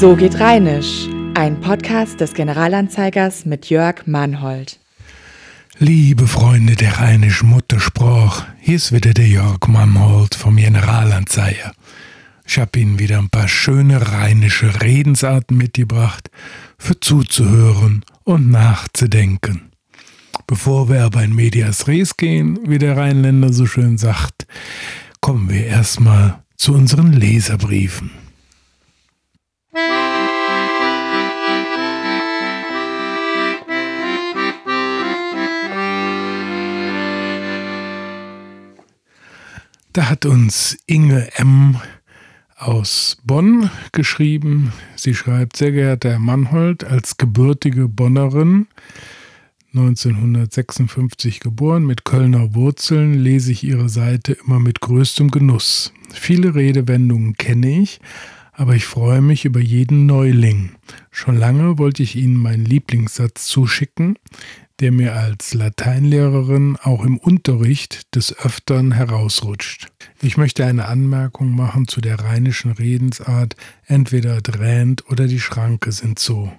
So geht Rheinisch, ein Podcast des Generalanzeigers mit Jörg Mannhold. Liebe Freunde der rheinischen Muttersprache, hier ist wieder der Jörg Mannhold vom Generalanzeiger. Ich habe Ihnen wieder ein paar schöne rheinische Redensarten mitgebracht, für zuzuhören und nachzudenken. Bevor wir aber in Medias Res gehen, wie der Rheinländer so schön sagt, kommen wir erstmal zu unseren Leserbriefen. Da hat uns Inge M. aus Bonn geschrieben. Sie schreibt, sehr geehrter Herr Mannhold, als gebürtige Bonnerin, 1956 geboren, mit Kölner Wurzeln, lese ich Ihre Seite immer mit größtem Genuss. Viele Redewendungen kenne ich, aber ich freue mich über jeden Neuling. Schon lange wollte ich Ihnen meinen Lieblingssatz zuschicken, der mir als Lateinlehrerin auch im Unterricht des Öfteren herausrutscht. Ich möchte eine Anmerkung machen zu der rheinischen Redensart, entweder drähnt oder die Schranke sind so.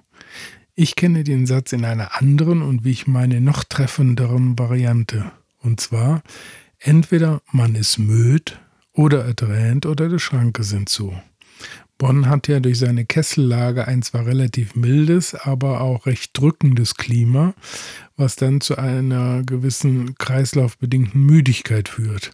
Ich kenne den Satz in einer anderen und wie ich meine noch treffenderen Variante. Und zwar, entweder man ist müd oder erdrähnt oder die Schranke sind zu. Bonn hat ja durch seine Kessellage ein zwar relativ mildes, aber auch recht drückendes Klima, was dann zu einer gewissen kreislaufbedingten Müdigkeit führt.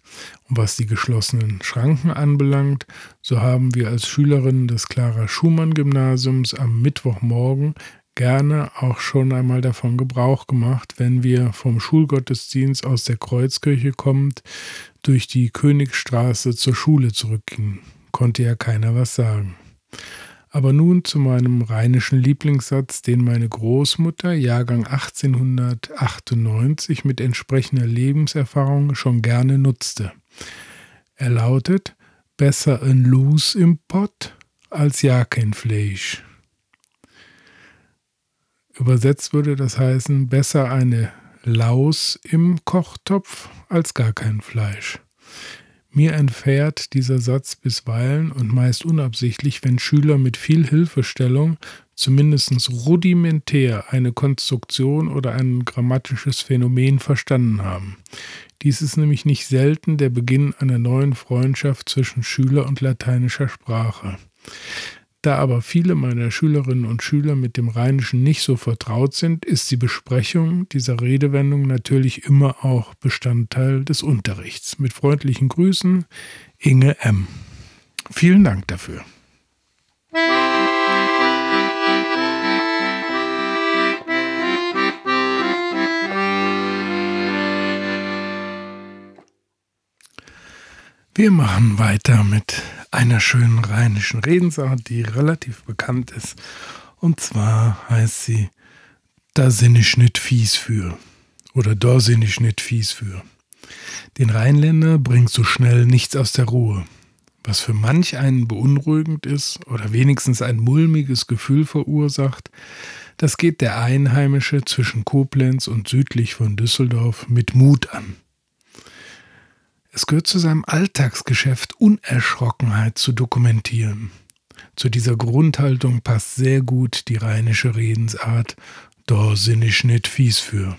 Und was die geschlossenen Schranken anbelangt, so haben wir als Schülerinnen des Clara Schumann Gymnasiums am Mittwochmorgen gerne auch schon einmal davon Gebrauch gemacht, wenn wir vom Schulgottesdienst aus der Kreuzkirche kommend durch die Königstraße zur Schule zurückgingen konnte ja keiner was sagen. Aber nun zu meinem rheinischen Lieblingssatz, den meine Großmutter, Jahrgang 1898, mit entsprechender Lebenserfahrung schon gerne nutzte. Er lautet: Besser ein Los im Pott als ja kein Fleisch. Übersetzt würde das heißen: Besser eine Laus im Kochtopf als gar kein Fleisch. Mir entfährt dieser Satz bisweilen und meist unabsichtlich, wenn Schüler mit viel Hilfestellung zumindest rudimentär eine Konstruktion oder ein grammatisches Phänomen verstanden haben. Dies ist nämlich nicht selten der Beginn einer neuen Freundschaft zwischen Schüler und lateinischer Sprache. Da aber viele meiner Schülerinnen und Schüler mit dem Rheinischen nicht so vertraut sind, ist die Besprechung dieser Redewendung natürlich immer auch Bestandteil des Unterrichts. Mit freundlichen Grüßen, Inge M. Vielen Dank dafür. Wir machen weiter mit einer schönen rheinischen Redensart, die relativ bekannt ist. Und zwar heißt sie, da sind ich nicht fies für. Oder da sind ich nicht fies für. Den Rheinländer bringt so schnell nichts aus der Ruhe. Was für manch einen beunruhigend ist oder wenigstens ein mulmiges Gefühl verursacht, das geht der Einheimische zwischen Koblenz und südlich von Düsseldorf mit Mut an. Es gehört zu seinem Alltagsgeschäft, Unerschrockenheit zu dokumentieren. Zu dieser Grundhaltung passt sehr gut die rheinische Redensart, da sind ich nicht fies für.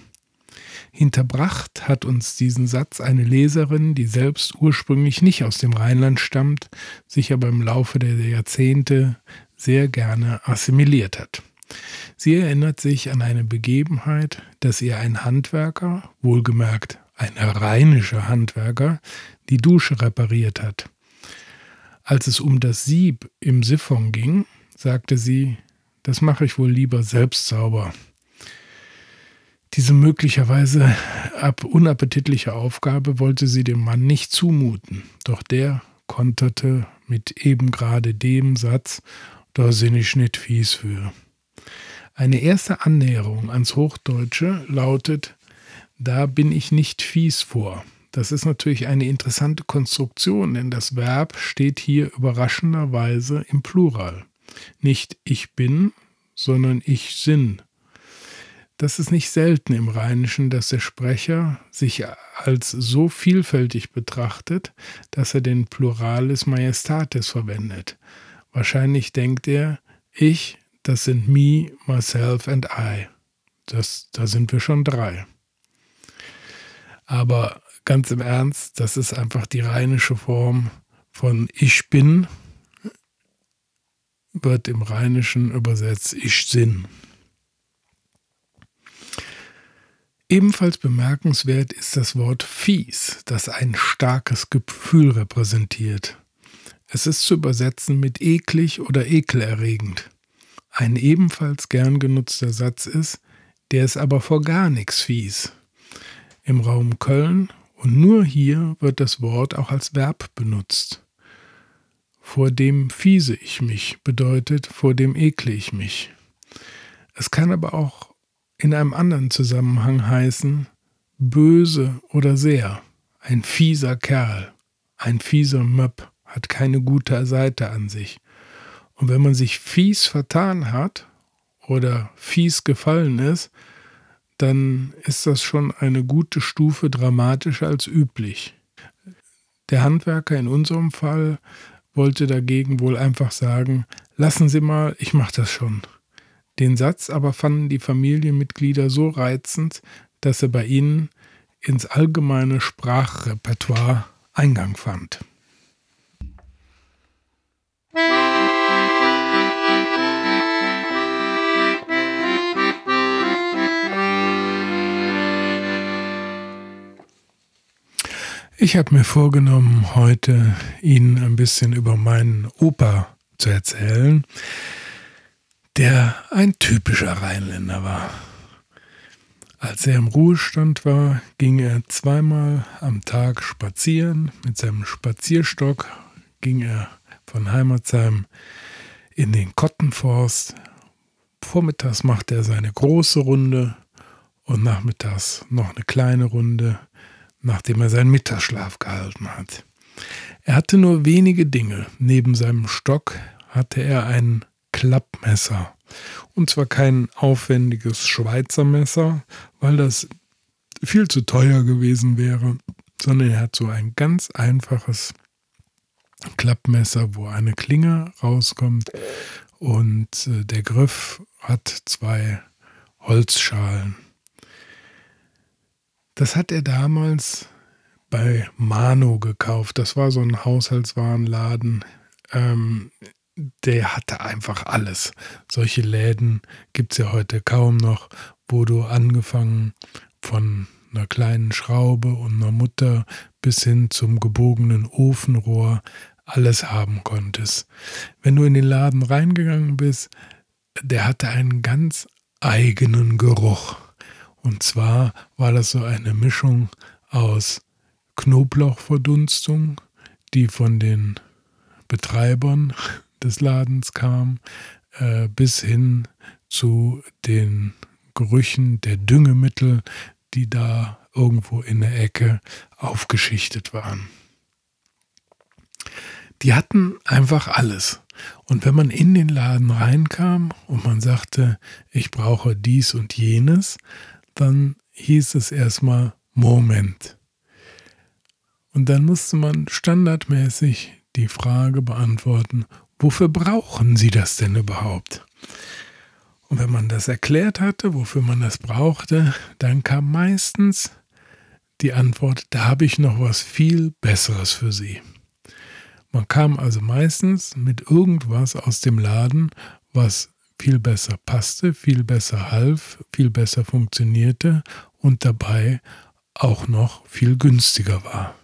Hinterbracht hat uns diesen Satz eine Leserin, die selbst ursprünglich nicht aus dem Rheinland stammt, sich aber im Laufe der Jahrzehnte sehr gerne assimiliert hat. Sie erinnert sich an eine Begebenheit, dass ihr ein Handwerker, wohlgemerkt ein rheinischer Handwerker, die Dusche repariert hat. Als es um das Sieb im Siphon ging, sagte sie, das mache ich wohl lieber selbst sauber. Diese möglicherweise unappetitliche Aufgabe wollte sie dem Mann nicht zumuten, doch der konterte mit eben gerade dem Satz, da sind ich nicht fies für. Eine erste Annäherung ans Hochdeutsche lautet da bin ich nicht fies vor. Das ist natürlich eine interessante Konstruktion, denn das Verb steht hier überraschenderweise im Plural. Nicht ich bin, sondern ich sinn. Das ist nicht selten im Rheinischen, dass der Sprecher sich als so vielfältig betrachtet, dass er den Pluralis Majestatis verwendet. Wahrscheinlich denkt er, Ich, das sind me, myself and I. Das, da sind wir schon drei. Aber ganz im Ernst, das ist einfach die rheinische Form von ich bin, wird im Rheinischen übersetzt ich sinn. Ebenfalls bemerkenswert ist das Wort fies, das ein starkes Gefühl repräsentiert. Es ist zu übersetzen mit eklig oder ekelerregend. Ein ebenfalls gern genutzter Satz ist, der ist aber vor gar nichts fies. Im Raum Köln und nur hier wird das Wort auch als Verb benutzt. Vor dem fiese ich mich bedeutet, vor dem ekle ich mich. Es kann aber auch in einem anderen Zusammenhang heißen, böse oder sehr, ein fieser Kerl, ein fieser Möb hat keine gute Seite an sich. Und wenn man sich fies vertan hat oder fies gefallen ist, dann ist das schon eine gute Stufe dramatischer als üblich. Der Handwerker in unserem Fall wollte dagegen wohl einfach sagen, lassen Sie mal, ich mache das schon. Den Satz aber fanden die Familienmitglieder so reizend, dass er bei ihnen ins allgemeine Sprachrepertoire Eingang fand. Ich habe mir vorgenommen, heute Ihnen ein bisschen über meinen Opa zu erzählen, der ein typischer Rheinländer war. Als er im Ruhestand war, ging er zweimal am Tag spazieren. Mit seinem Spazierstock ging er von Heimatsheim in den Kottenforst. Vormittags machte er seine große Runde und nachmittags noch eine kleine Runde nachdem er seinen Mittagsschlaf gehalten hat. Er hatte nur wenige Dinge. Neben seinem Stock hatte er ein Klappmesser. Und zwar kein aufwendiges Schweizer Messer, weil das viel zu teuer gewesen wäre, sondern er hat so ein ganz einfaches Klappmesser, wo eine Klinge rauskommt und äh, der Griff hat zwei Holzschalen. Das hat er damals bei Mano gekauft. Das war so ein Haushaltswarenladen. Ähm, der hatte einfach alles. Solche Läden gibt es ja heute kaum noch, wo du angefangen von einer kleinen Schraube und einer Mutter bis hin zum gebogenen Ofenrohr alles haben konntest. Wenn du in den Laden reingegangen bist, der hatte einen ganz eigenen Geruch. Und zwar war das so eine Mischung aus Knoblauchverdunstung, die von den Betreibern des Ladens kam, äh, bis hin zu den Gerüchen der Düngemittel, die da irgendwo in der Ecke aufgeschichtet waren. Die hatten einfach alles. Und wenn man in den Laden reinkam und man sagte, ich brauche dies und jenes, dann hieß es erstmal Moment. Und dann musste man standardmäßig die Frage beantworten, wofür brauchen Sie das denn überhaupt? Und wenn man das erklärt hatte, wofür man das brauchte, dann kam meistens die Antwort, da habe ich noch was viel Besseres für Sie. Man kam also meistens mit irgendwas aus dem Laden, was viel besser passte, viel besser half, viel besser funktionierte und dabei auch noch viel günstiger war.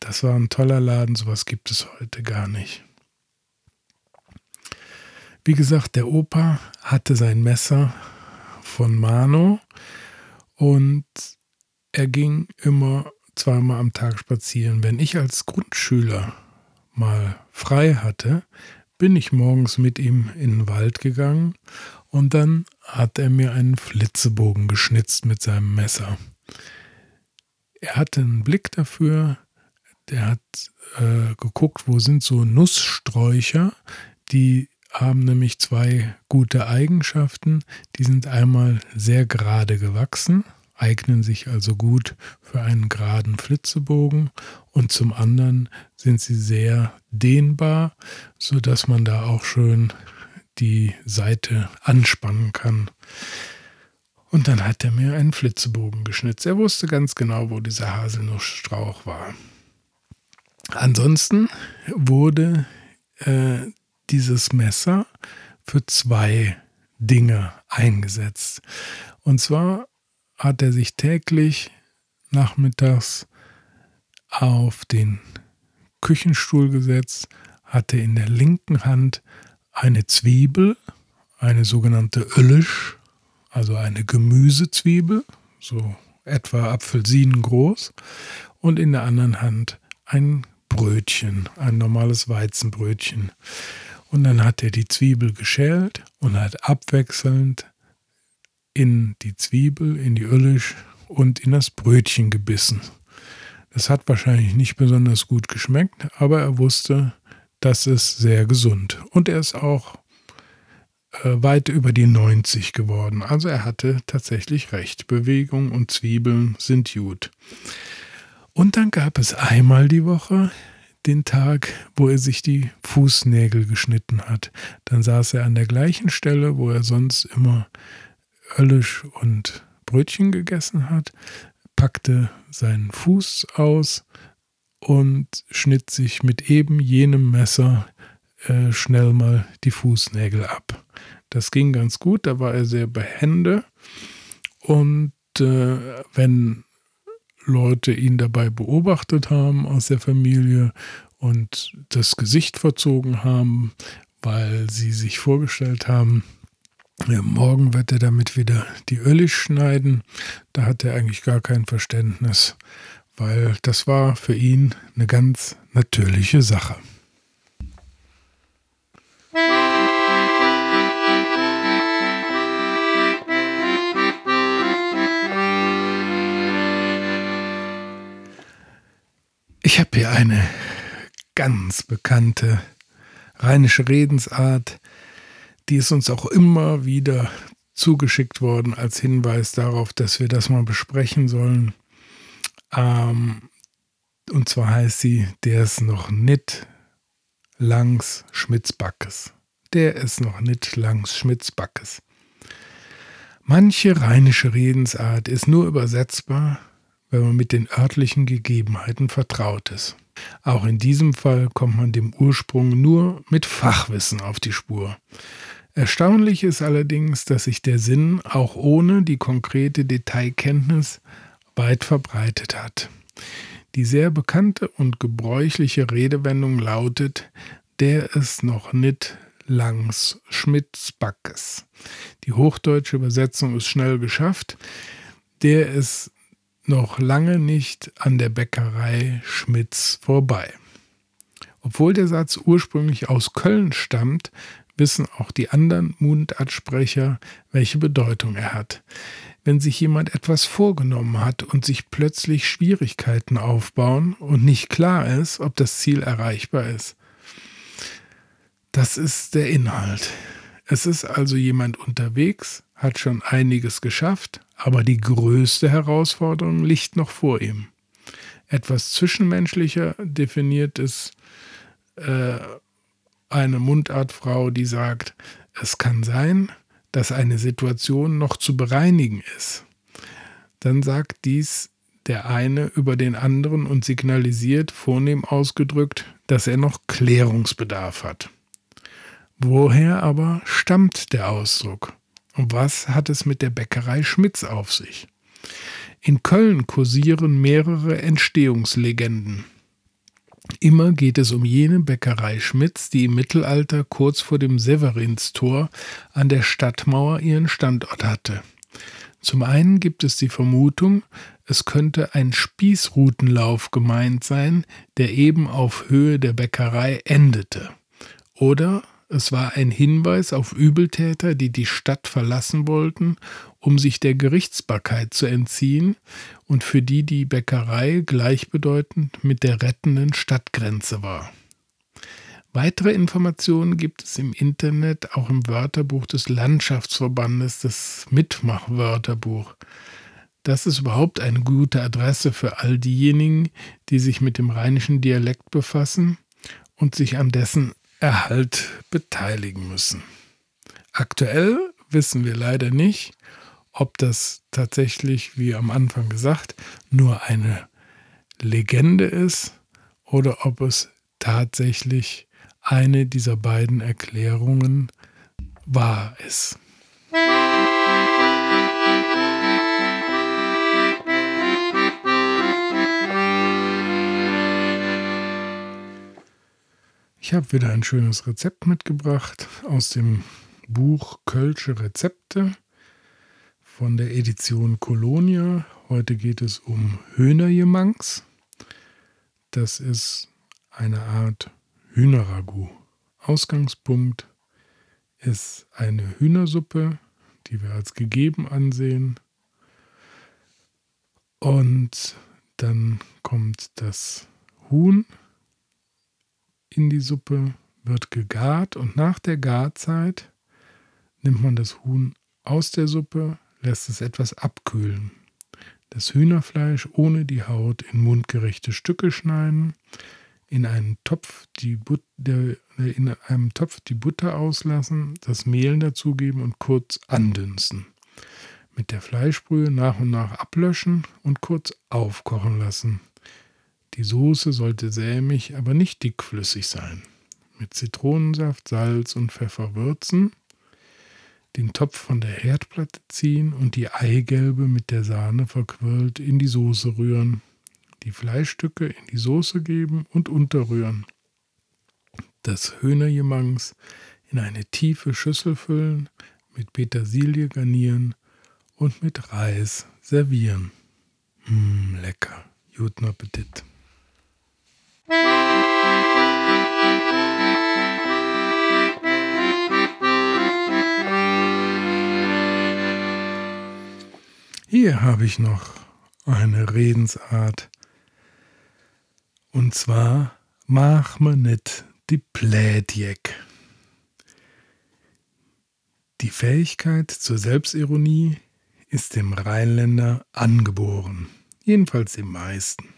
Das war ein toller Laden, sowas gibt es heute gar nicht. Wie gesagt, der Opa hatte sein Messer von Mano und er ging immer zweimal am Tag spazieren. Wenn ich als Grundschüler mal frei hatte, bin ich morgens mit ihm in den Wald gegangen und dann hat er mir einen Flitzebogen geschnitzt mit seinem Messer. Er hatte einen Blick dafür, der hat äh, geguckt, wo sind so Nusssträucher, die haben nämlich zwei gute Eigenschaften. Die sind einmal sehr gerade gewachsen, eignen sich also gut für einen geraden Flitzebogen und zum anderen sind sie sehr dehnbar, sodass man da auch schön die Seite anspannen kann. Und dann hat er mir einen Flitzebogen geschnitzt. Er wusste ganz genau, wo dieser Haselnussstrauch war. Ansonsten wurde äh, dieses Messer für zwei Dinge eingesetzt. Und zwar hat er sich täglich nachmittags auf den Küchenstuhl gesetzt, hatte in der linken Hand eine Zwiebel, eine sogenannte Öllisch, also eine Gemüsezwiebel, so etwa Apfelsinen groß, und in der anderen Hand ein Brötchen, ein normales Weizenbrötchen. Und dann hat er die Zwiebel geschält und hat abwechselnd in die Zwiebel, in die Öllisch und in das Brötchen gebissen. Das hat wahrscheinlich nicht besonders gut geschmeckt, aber er wusste, das ist sehr gesund. Und er ist auch äh, weit über die 90 geworden. Also er hatte tatsächlich recht. Bewegung und Zwiebeln sind gut. Und dann gab es einmal die Woche den Tag, wo er sich die Fußnägel geschnitten hat. Dann saß er an der gleichen Stelle, wo er sonst immer Öllisch und Brötchen gegessen hat, packte seinen Fuß aus und schnitt sich mit eben jenem Messer äh, schnell mal die Fußnägel ab. Das ging ganz gut, da war er sehr behende und äh, wenn Leute ihn dabei beobachtet haben aus der Familie und das Gesicht verzogen haben, weil sie sich vorgestellt haben, ja, morgen wird er damit wieder die Ölle schneiden. Da hat er eigentlich gar kein Verständnis, weil das war für ihn eine ganz natürliche Sache. Ich habe hier eine ganz bekannte rheinische Redensart, die ist uns auch immer wieder zugeschickt worden als Hinweis darauf, dass wir das mal besprechen sollen. Ähm, und zwar heißt sie, der ist noch nicht langs Schmitzbackes. Der ist noch nicht langs Schmitzbackes. Manche rheinische Redensart ist nur übersetzbar, wenn man mit den örtlichen Gegebenheiten vertraut ist. Auch in diesem Fall kommt man dem Ursprung nur mit Fachwissen auf die Spur. Erstaunlich ist allerdings, dass sich der Sinn auch ohne die konkrete Detailkenntnis weit verbreitet hat. Die sehr bekannte und gebräuchliche Redewendung lautet, der ist noch nit langs Schmitzbackes. Die hochdeutsche Übersetzung ist schnell geschafft. Der ist noch lange nicht an der Bäckerei Schmitz vorbei. Obwohl der Satz ursprünglich aus Köln stammt, wissen auch die anderen Mundartsprecher, welche Bedeutung er hat. Wenn sich jemand etwas vorgenommen hat und sich plötzlich Schwierigkeiten aufbauen und nicht klar ist, ob das Ziel erreichbar ist. Das ist der Inhalt. Es ist also jemand unterwegs, hat schon einiges geschafft, aber die größte Herausforderung liegt noch vor ihm. Etwas zwischenmenschlicher definiert es äh, eine Mundartfrau, die sagt, es kann sein, dass eine Situation noch zu bereinigen ist. Dann sagt dies der eine über den anderen und signalisiert, vornehm ausgedrückt, dass er noch Klärungsbedarf hat. Woher aber stammt der Ausdruck? Und was hat es mit der Bäckerei Schmitz auf sich? In Köln kursieren mehrere Entstehungslegenden. Immer geht es um jene Bäckerei Schmitz, die im Mittelalter kurz vor dem Severinstor an der Stadtmauer ihren Standort hatte. Zum einen gibt es die Vermutung, es könnte ein Spießrutenlauf gemeint sein, der eben auf Höhe der Bäckerei endete. Oder es war ein Hinweis auf Übeltäter, die die Stadt verlassen wollten, um sich der Gerichtsbarkeit zu entziehen und für die die Bäckerei gleichbedeutend mit der rettenden Stadtgrenze war. Weitere Informationen gibt es im Internet, auch im Wörterbuch des Landschaftsverbandes, das Mitmachwörterbuch. Das ist überhaupt eine gute Adresse für all diejenigen, die sich mit dem rheinischen Dialekt befassen und sich an dessen Erhalt beteiligen müssen. Aktuell wissen wir leider nicht, ob das tatsächlich, wie am Anfang gesagt, nur eine Legende ist oder ob es tatsächlich eine dieser beiden Erklärungen wahr ist. Ich habe wieder ein schönes Rezept mitgebracht aus dem Buch Kölsche Rezepte von der Edition Kolonia. Heute geht es um Hühnerjemangs. Das ist eine Art Hühnerragout. Ausgangspunkt ist eine Hühnersuppe, die wir als gegeben ansehen. Und dann kommt das Huhn in die Suppe, wird gegart und nach der Garzeit nimmt man das Huhn aus der Suppe, lässt es etwas abkühlen. Das Hühnerfleisch ohne die Haut in mundgerechte Stücke schneiden, in einen Topf die, But in einem Topf die Butter auslassen, das Mehl dazugeben und kurz andünsten. Mit der Fleischbrühe nach und nach ablöschen und kurz aufkochen lassen. Die Soße sollte sämig, aber nicht dickflüssig sein. Mit Zitronensaft, Salz und Pfeffer würzen, den Topf von der Herdplatte ziehen und die Eigelbe mit der Sahne verquirlt in die Soße rühren. Die Fleischstücke in die Soße geben und unterrühren. Das Hühnerjemangs in eine tiefe Schüssel füllen, mit Petersilie garnieren und mit Reis servieren. Mmm, lecker. Guten Appetit. Hier habe ich noch eine Redensart. Und zwar, mach mir nicht die Plädjek. Die Fähigkeit zur Selbstironie ist dem Rheinländer angeboren, jedenfalls dem meisten.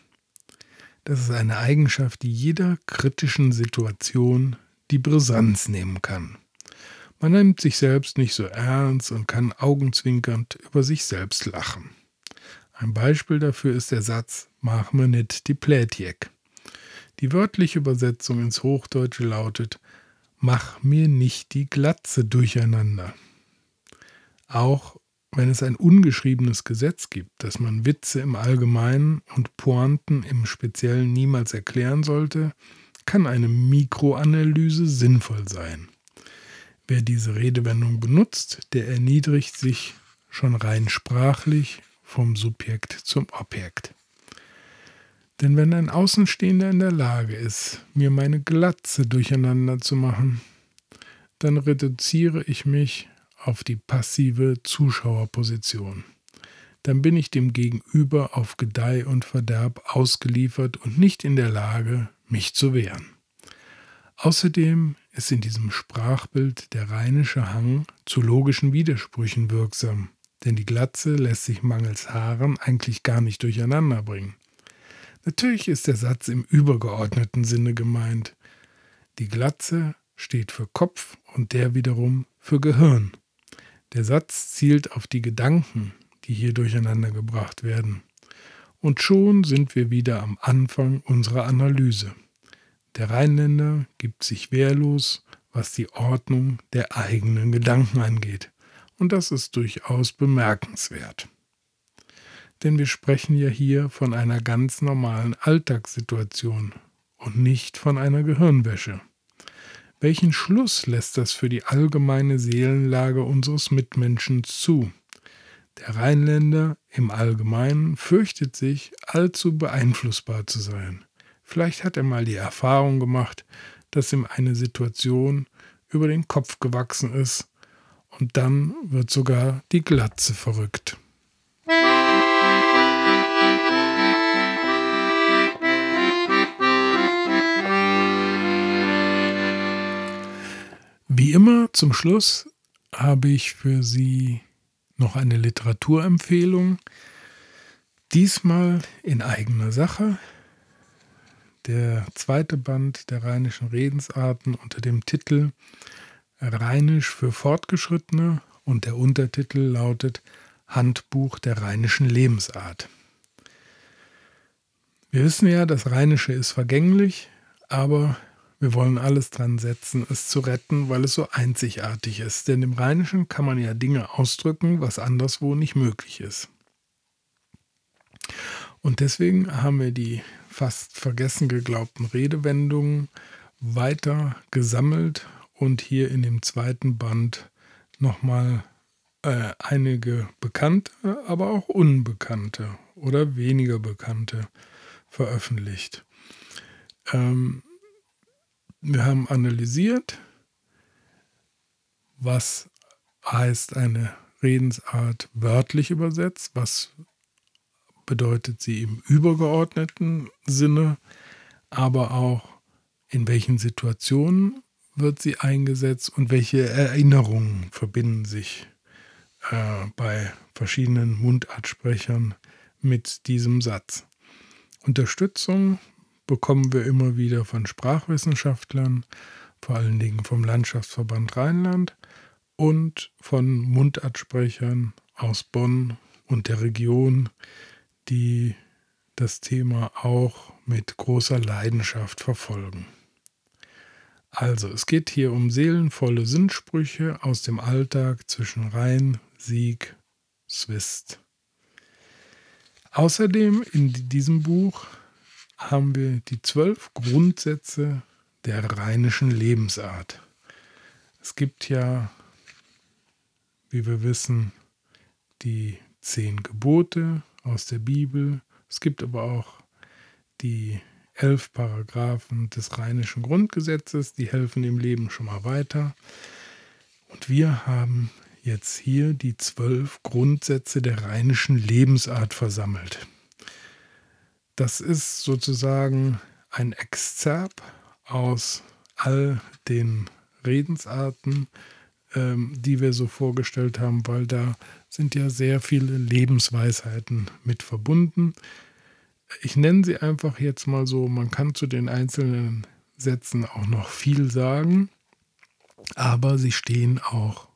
Das ist eine Eigenschaft, die jeder kritischen Situation die Brisanz nehmen kann. Man nimmt sich selbst nicht so ernst und kann augenzwinkernd über sich selbst lachen. Ein Beispiel dafür ist der Satz Mach mir nit die Plätjek. Die wörtliche Übersetzung ins Hochdeutsche lautet Mach mir nicht die Glatze durcheinander. Auch wenn es ein ungeschriebenes Gesetz gibt, dass man Witze im Allgemeinen und Pointen im Speziellen niemals erklären sollte, kann eine Mikroanalyse sinnvoll sein. Wer diese Redewendung benutzt, der erniedrigt sich schon rein sprachlich vom Subjekt zum Objekt. Denn wenn ein Außenstehender in der Lage ist, mir meine Glatze durcheinander zu machen, dann reduziere ich mich auf die passive Zuschauerposition. Dann bin ich dem Gegenüber auf Gedeih und Verderb ausgeliefert und nicht in der Lage, mich zu wehren. Außerdem ist in diesem Sprachbild der rheinische Hang zu logischen Widersprüchen wirksam, denn die Glatze lässt sich mangels Haaren eigentlich gar nicht durcheinander bringen. Natürlich ist der Satz im übergeordneten Sinne gemeint. Die Glatze steht für Kopf und der wiederum für Gehirn. Der Satz zielt auf die Gedanken, die hier durcheinander gebracht werden. Und schon sind wir wieder am Anfang unserer Analyse. Der Rheinländer gibt sich wehrlos, was die Ordnung der eigenen Gedanken angeht. Und das ist durchaus bemerkenswert. Denn wir sprechen ja hier von einer ganz normalen Alltagssituation und nicht von einer Gehirnwäsche. Welchen Schluss lässt das für die allgemeine Seelenlage unseres Mitmenschen zu? Der Rheinländer im Allgemeinen fürchtet sich, allzu beeinflussbar zu sein. Vielleicht hat er mal die Erfahrung gemacht, dass ihm eine Situation über den Kopf gewachsen ist und dann wird sogar die Glatze verrückt. Wie immer zum Schluss habe ich für Sie noch eine Literaturempfehlung. Diesmal in eigener Sache. Der zweite Band der rheinischen Redensarten unter dem Titel Rheinisch für Fortgeschrittene und der Untertitel lautet Handbuch der rheinischen Lebensart. Wir wissen ja, das Rheinische ist vergänglich, aber wir wollen alles dran setzen, es zu retten, weil es so einzigartig ist. Denn im Rheinischen kann man ja Dinge ausdrücken, was anderswo nicht möglich ist. Und deswegen haben wir die fast vergessen geglaubten Redewendungen weiter gesammelt und hier in dem zweiten Band nochmal äh, einige bekannte, aber auch unbekannte oder weniger bekannte veröffentlicht. Ähm, wir haben analysiert, was heißt eine Redensart wörtlich übersetzt, was bedeutet sie im übergeordneten Sinne, aber auch in welchen Situationen wird sie eingesetzt und welche Erinnerungen verbinden sich äh, bei verschiedenen Mundartsprechern mit diesem Satz. Unterstützung bekommen wir immer wieder von Sprachwissenschaftlern, vor allen Dingen vom Landschaftsverband Rheinland und von Mundartsprechern aus Bonn und der Region, die das Thema auch mit großer Leidenschaft verfolgen. Also, es geht hier um seelenvolle Sinnsprüche aus dem Alltag zwischen Rhein, Sieg, Swist. Außerdem in diesem Buch haben wir die zwölf Grundsätze der rheinischen Lebensart. Es gibt ja, wie wir wissen, die zehn Gebote aus der Bibel. Es gibt aber auch die elf Paragraphen des rheinischen Grundgesetzes, die helfen im Leben schon mal weiter. Und wir haben jetzt hier die zwölf Grundsätze der rheinischen Lebensart versammelt. Das ist sozusagen ein Exzerp aus all den Redensarten, ähm, die wir so vorgestellt haben, weil da sind ja sehr viele Lebensweisheiten mit verbunden. Ich nenne sie einfach jetzt mal so, man kann zu den einzelnen Sätzen auch noch viel sagen, aber sie stehen auch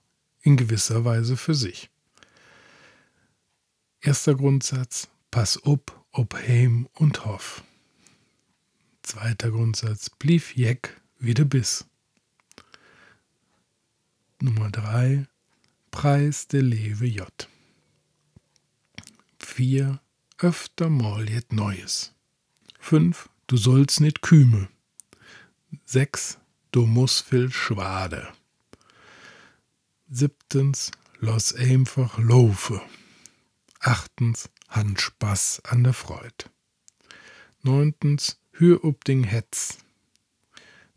in gewisser Weise für sich. Erster Grundsatz, pass up, ob heim und hoff. Zweiter Grundsatz, blieb jeck wie du bist. Nummer drei, Preis de Lewe J. Vier, öfter mal jet Neues. Fünf, du sollst nit küme. Sechs, du musst viel schwade. Siebtens, los einfach laufe. Achtens, han Spaß an der Freud. Neuntens, hür ob ding Hetz.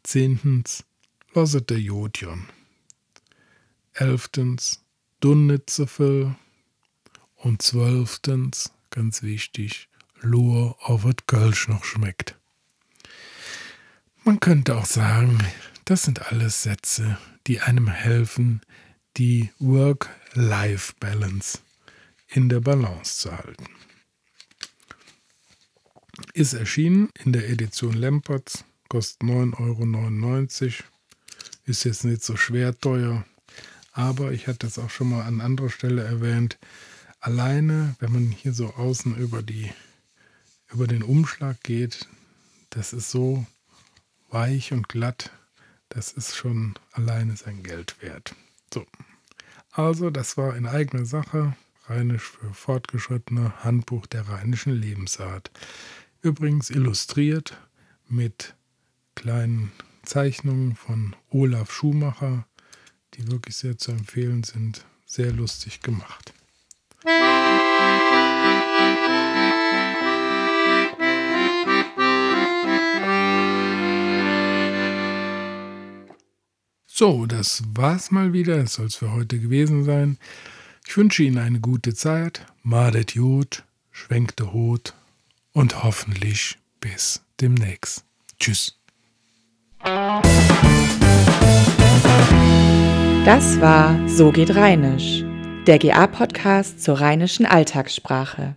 Zehntens, loset der Jodjon. Elftens, dun nit so viel. Und zwölftens, ganz wichtig, Lur auf het Kölsch noch schmeckt. Man könnte auch sagen, das sind alles Sätze, die einem helfen, die Work-Life-Balance in der Balance zu halten. Ist erschienen in der Edition Lempertz, kostet 9,99 Euro. Ist jetzt nicht so schwer teuer, aber ich hatte es auch schon mal an anderer Stelle erwähnt. Alleine, wenn man hier so außen über, die, über den Umschlag geht, das ist so weich und glatt, das ist schon alleine sein Geld wert. So, also das war in eigener Sache. Rheinisch für Fortgeschrittene, Handbuch der rheinischen Lebensart. Übrigens illustriert mit kleinen Zeichnungen von Olaf Schumacher, die wirklich sehr zu empfehlen sind. Sehr lustig gemacht. So, das war's mal wieder. Es für heute gewesen sein. Ich wünsche Ihnen eine gute Zeit, madet Jod, schwenkte Hut und hoffentlich bis demnächst. Tschüss. Das war So geht Rheinisch, der GA-Podcast zur rheinischen Alltagssprache.